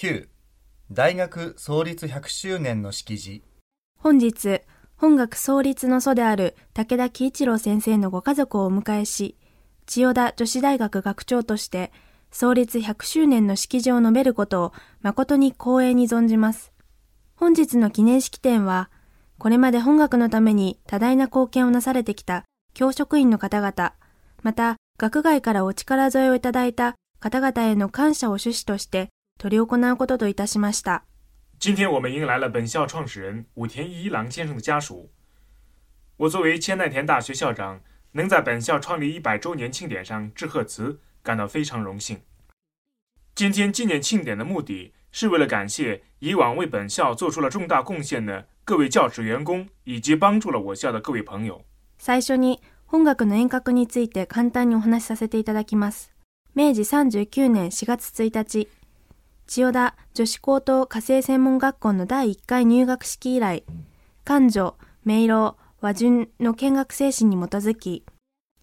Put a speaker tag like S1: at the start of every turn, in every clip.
S1: 9大学創立100周年の式辞
S2: 本日、本学創立の祖である武田喜一郎先生のご家族をお迎えし、千代田女子大学学長として創立100周年の式辞を述べることを誠に光栄に存じます。本日の記念式典は、これまで本学のために多大な貢献をなされてきた教職員の方々、また学外からお力添えをいただいた方々への感謝を趣旨として執り行うことといたしました。
S3: 今天我们迎来了本校创始人武田一郎先生的家属。我作为千代田大学校长，能在本校创立一百周年庆典上致贺词，感到非常荣幸。今天纪念庆典的目的是为了感谢以往为本校做出了重大贡献的各位教职员工，以及帮助了我校的各位朋友。
S2: 最初に本学の遠隔について簡単にお話しさせていただきます。明治39年4月1日、千代田女子高等家政専門学校の第1回入学式以来、官女、明朗、和順の見学精神に基づき、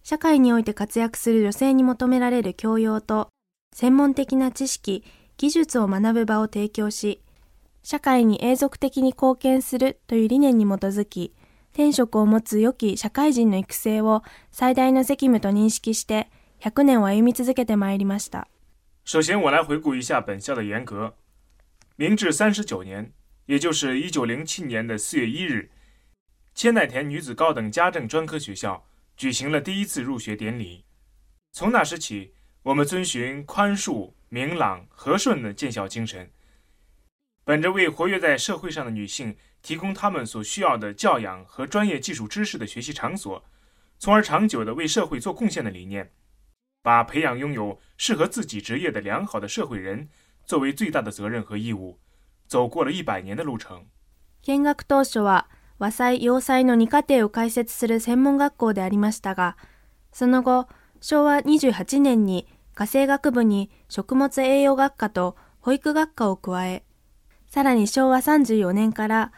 S2: 社会において活躍する女性に求められる教養と、専門的な知識、技術を学ぶ場を提供し、社会に永続的に貢献するという理念に基づき、天職を持つ良き社会人の育成を最大の責務と認識して、100年を歩み続けてまいりました。
S3: 首先，我来回顾一下本校的严格。明治三十九年，也就是一九零七年的四月一日，千代田女子高等家政专科学校举行了第一次入学典礼。从那时起，我们遵循宽恕、明朗、和顺的建校精神，本着为活跃在社会上的女性提供她们所需要的教养和专业技术知识的学习场所，从而长久的为社会做贡献的理念。把培养拥有适合自己职业的良好的社会人作为最大的责任和义务，走过了一百年的路程。
S2: 見学当初は和裁洋裁の二課程を開設する専門学校でありましたが、その後、昭和28年に家政学部に食物栄養学科と保育学科を加え、さらに昭和34年から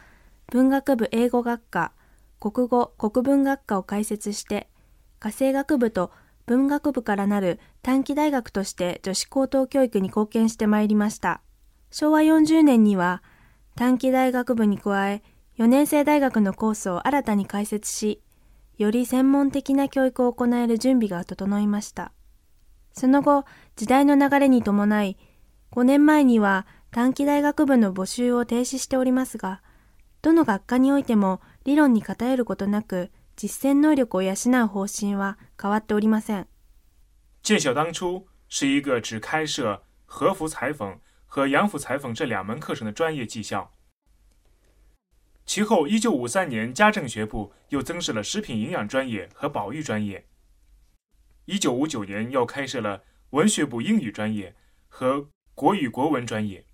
S2: 文学部英語学科、国語国文学科を開設して、家政学部と文学部からなる短期大学として女子高等教育に貢献してまいりました。昭和40年には短期大学部に加え4年生大学のコースを新たに開設し、より専門的な教育を行える準備が整いました。その後、時代の流れに伴い、5年前には短期大学部の募集を停止しておりますが、どの学科においても理論に偏ることなく、実践能力を養う方針は変わっておりません。
S3: 建校当初是一个只开设和服裁缝和洋服裁缝这两门课程的专业技校。其后，一九五三年，家政学部又增设了食品营养专业和保育专业。一九五九年，又开设了文学部英语专业和国语国文专业，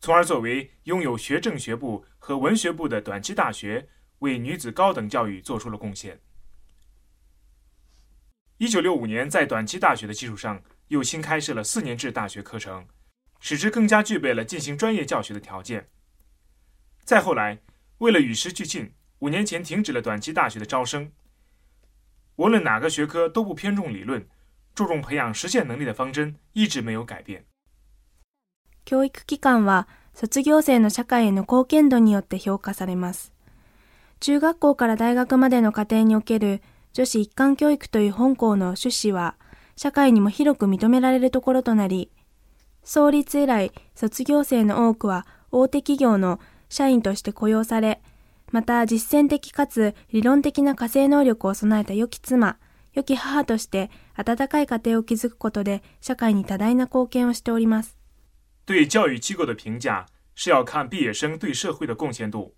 S3: 从而作为拥有学政学部和文学部的短期大学。 为女子高等教育做出了贡献。一九六五年，在短期大学的基础上，又新开设了四年制大学课程，使之更加具备了进行专业教学的条件。再后来，为了与时俱进，五年前停止了短期大学的招生。无论哪个学科都不偏重理论，注重培养实践能力的方针一直没有改变。
S2: 教育機関は卒業生の社会への貢献度によって評価されます。 中学校から大学までの過程における女子一貫教育という本校の趣旨は、社会にも広く認められるところとなり、創立以来、卒業生の多くは大手企業の社員として雇用され、また実践的かつ理論的な家政能力を備えた良き妻、良き母として温かい家庭を築くことで社会に多大な貢献をしております。
S3: 对教育机构的评价是要看毕业生对社会的贡献度。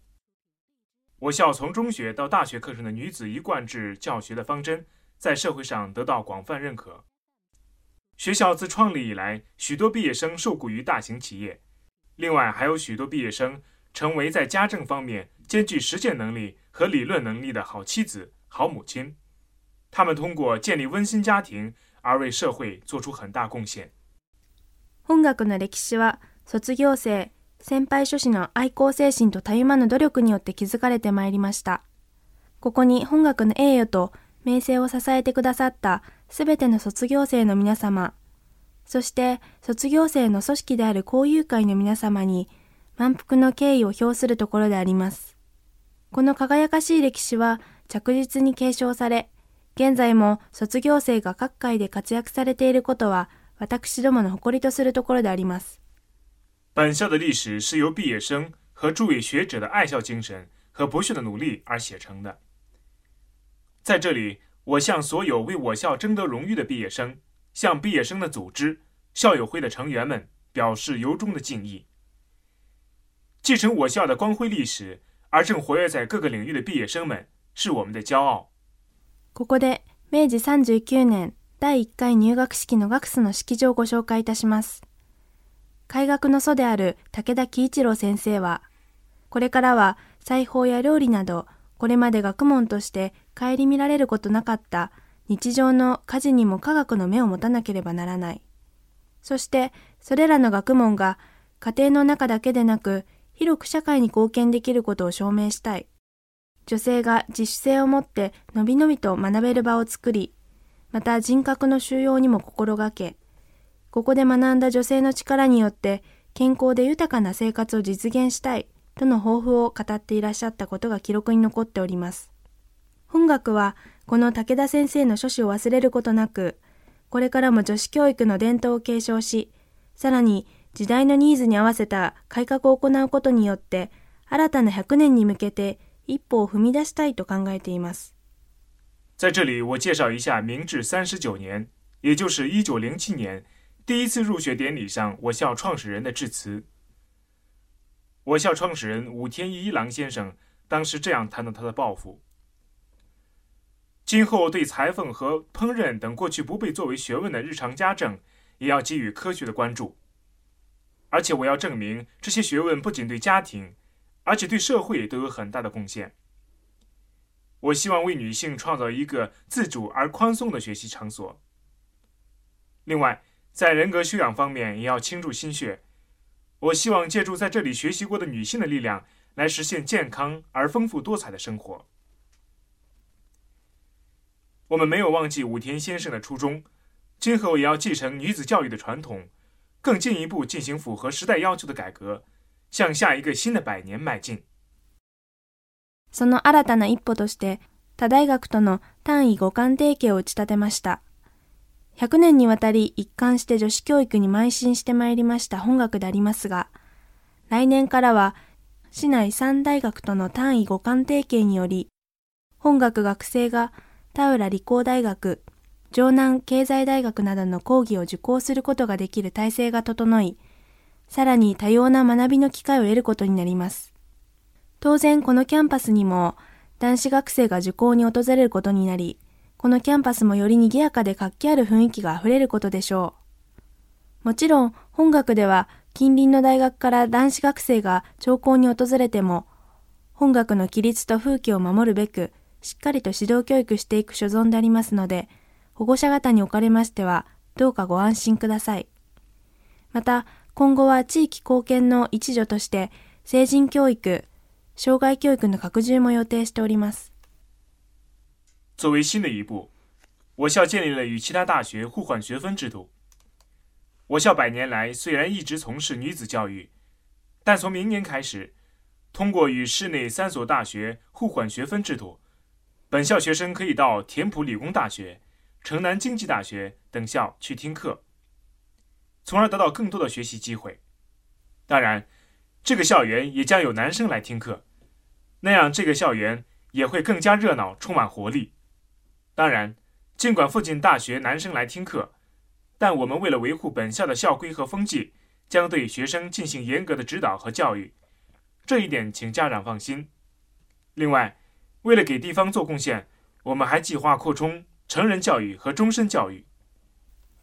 S3: 我校从中学到大学课程的女子一贯制教学的方针，在社会上得到广泛认可。学校自创立以来，许多毕业生受雇于大型企业，另外还有许多毕业生成为在家政方面兼具实践能力和理论能力的好妻子、好母亲。他们通过建立温馨家庭而为社会做出很大贡献。
S2: 本学の歴史は卒業生。先輩諸子の愛好精神とたゆまぬ努力によって築かれてまいりました。ここに本学の栄誉と名声を支えてくださったすべての卒業生の皆様、そして卒業生の組織である交友会の皆様に満腹の敬意を表するところであります。この輝かしい歴史は着実に継承され、現在も卒業生が各界で活躍されていることは私どもの誇りとするところであります。
S3: 本校的历史是由毕业生和诸位学者的爱校精神和不懈的努力而写成的。在这里，我向所有为我校争得荣誉的毕业生。向毕业生的组织、校友会的成员们表示由衷的敬意。继承我校的光辉历史而正活跃在各个领域的毕业生们是我们的骄傲。
S2: ここで明治39年第1回入学式の学士の式場をご紹介いたします。 開学の祖である武田喜一郎先生は、これからは裁縫や料理など、これまで学問として顧みられることなかった日常の家事にも科学の目を持たなければならない。そして、それらの学問が家庭の中だけでなく、広く社会に貢献できることを証明したい。女性が自主性を持ってのびのびと学べる場を作り、また人格の収容にも心がけ、ここで学んだ女性の力によって健康で豊かな生活を実現したいとの抱負を語っていらっしゃったことが記録に残っております。本学はこの武田先生の書士を忘れることなく、これからも女子教育の伝統を継承し、さらに時代のニーズに合わせた改革を行うことによって、新たな100年に向けて一歩を踏み出したいと考えています。
S3: 在这里，我介绍一下明治三十九年，也就是一九零七年第一次入学典礼上，我校创始人的致辞。我校创始人武田一郎先生当时这样谈到他的抱负。今后对裁缝和烹饪等过去不被作为学问的日常家政，也要给予科学的关注。而且我要证明，这些学问不仅对家庭，而且对社会都有很大的贡献。我希望为女性创造一个自主而宽松的学习场所。另外，在人格修养方面也要倾注心血。我希望借助在这里学习过的女性的力量，来实现健康而丰富多彩的生活。我们没有忘记武田先生的初衷，今后也要继承女子教育的传统，更进一步进行符合时代要求的改革，向下一个新的百年迈进。
S2: その新たな一歩として、他大学との単位互換提携を打ち立てました。 100年にわたり一貫して女子教育に邁進してまいりました本学でありますが、来年からは市内3大学との単位互換提携により、本学学生が田浦理工大学、城南経済大学などの講義を受講することができる体制が整い、さらに多様な学びの機会を得ることになります。当然このキャンパスにも男子学生が受講に訪れることになり、このキャンパスもより賑やかで活気ある雰囲気が溢れることでしょう。もちろん本学では近隣の大学から男子学生が聴講に訪れても、本学の規律と風紀を守るべく、しっかりと指導教育していく所存でありますので、保護者方におかれましては、どうかご安心ください。また、今後は地域貢献の一助として、成人教育、障害教育の拡充も予定しております。
S3: 作为新的一步，我校建立了与其他大学互换学分制度。我校百年来虽然一直从事女子教育，但从明年开始，通过与市内三所大学互换学分制度。本校学生可以到田浦理工大学、城南经济大学等校去听课，从而得到更多的学习机会。当然，这个校园也将有男生来听课，那样这个校园也会更加热闹、充满活力。当然，尽管附近大学男生来听课，但我们为了维护本校的校规和风气，将对学生进行严格的指导和教育，这一点请家长放心。另外，为了给地方做贡献，我们还计划扩充成人教育和终身教育。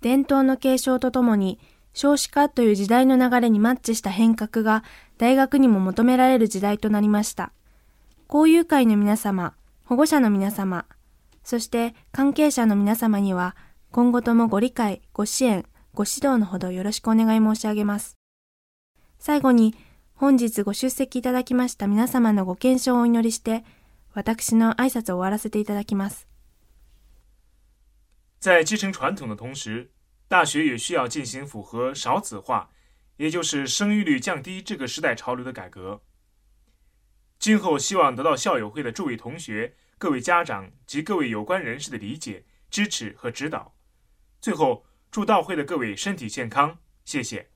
S2: 伝統の継承とともに少子化という時代の流れにマッチした変革が大学にも求められる時代となりました。交友会の皆様、保護者の皆様、 そして関係者の皆様には今後ともご理解、ご支援、ご指導のほどよろしくお願い申し上げます。最後に本日ご出席いただきました皆様のご健勝をお祈りして私の挨拶を終わらせていただきます。
S3: 在继承传统的同时，大学也需要进行符合少子化，也就是生育率降低这个时代潮流的改革。今后希望得到校友会的诸位同学、各位家长及各位有关人士的理解、支持和指导。最后，祝到会的各位身体健康，谢谢。